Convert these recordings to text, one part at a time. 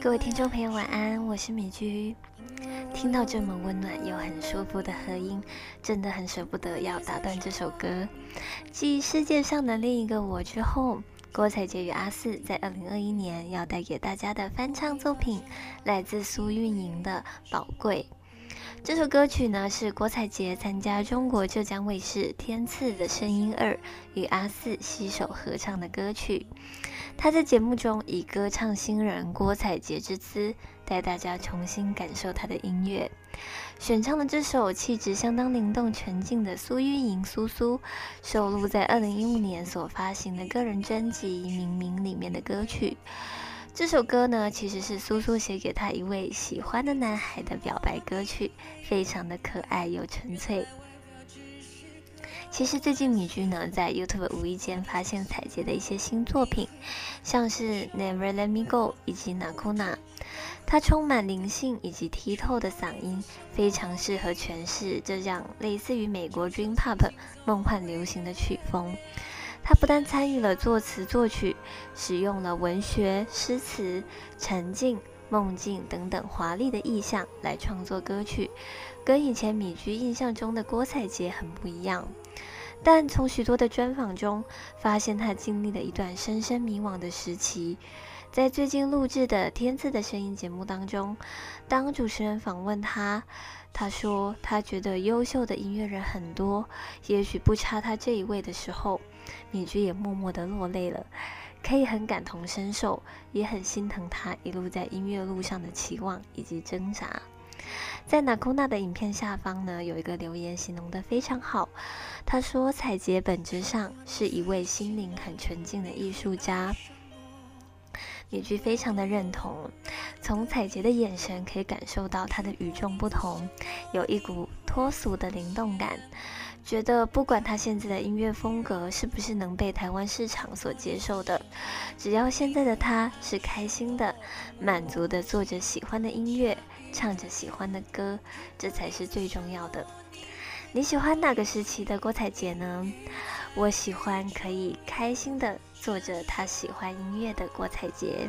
各位听众朋友，晚安，我是米居。听到这么温暖又很舒服的和音，真的很舍不得要打断这首歌。继世界上的另一个我之后，郭采洁与阿四在二零二一年要带给大家的翻唱作品，来自苏运莹的《宝贵》。这首歌曲呢，是郭采洁参加中国浙江卫视《天赐的声音二》与阿四携手合唱的歌曲。她在节目中以歌唱新人郭采洁之姿，带大家重新感受她的音乐。选唱的这首气质相当灵动纯净的苏运莹苏苏，收录在二零一五年所发行的个人专辑《明明》里面的歌曲。这首歌呢，其实是苏苏写给他一位喜欢的男孩的表白歌曲，非常的可爱又纯粹。其实最近米居呢，在 YouTube 无意间发现采洁的一些新作品，像是 Never Let Me Go 以及 Nakuna，它充满灵性以及剔透的嗓音，非常适合诠释这样类似于美国 Dream Pop 梦幻流行的曲风。他不但参与了作词作曲，使用了文学、诗词、沉浸、梦境等等华丽的意象来创作歌曲，跟以前米居印象中的郭采洁很不一样。但从许多的专访中，发现他经历了一段深深迷惘的时期。在最近录制的《天赐的声音》节目当中，当主持人访问他，他说他觉得优秀的音乐人很多，也许不差他这一位的时候。米居也默默地落泪了，可以很感同身受，也很心疼他一路在音乐路上的期望以及挣扎。在娜空娜的影片下方呢，有一个留言形容得非常好，他说：“彩洁本质上是一位心灵很纯净的艺术家。”米居非常的认同，从彩洁的眼神可以感受到她的与众不同，有一股脱俗的灵动感。觉得不管他现在的音乐风格是不是能被台湾市场所接受的，只要现在的他是开心的、满足的，做着喜欢的音乐，唱着喜欢的歌，这才是最重要的。你喜欢哪个时期的郭采洁呢？我喜欢可以开心的做着他喜欢音乐的郭采洁。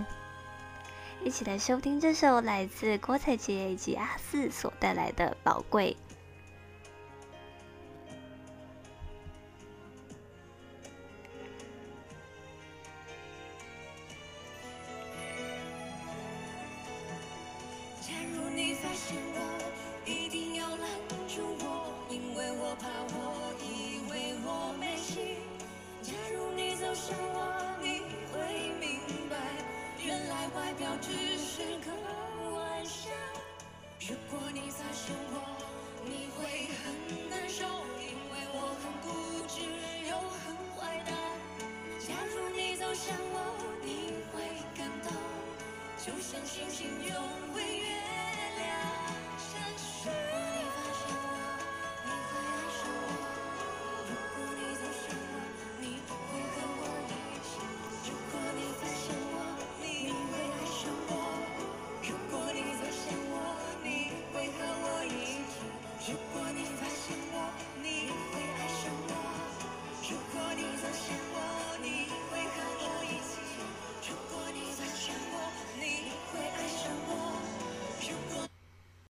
一起来收听这首来自郭采洁以及阿四所带来的《宝贵》。想我你会明白原来外表只是个玩笑。如果你在想我你会很难受因为我很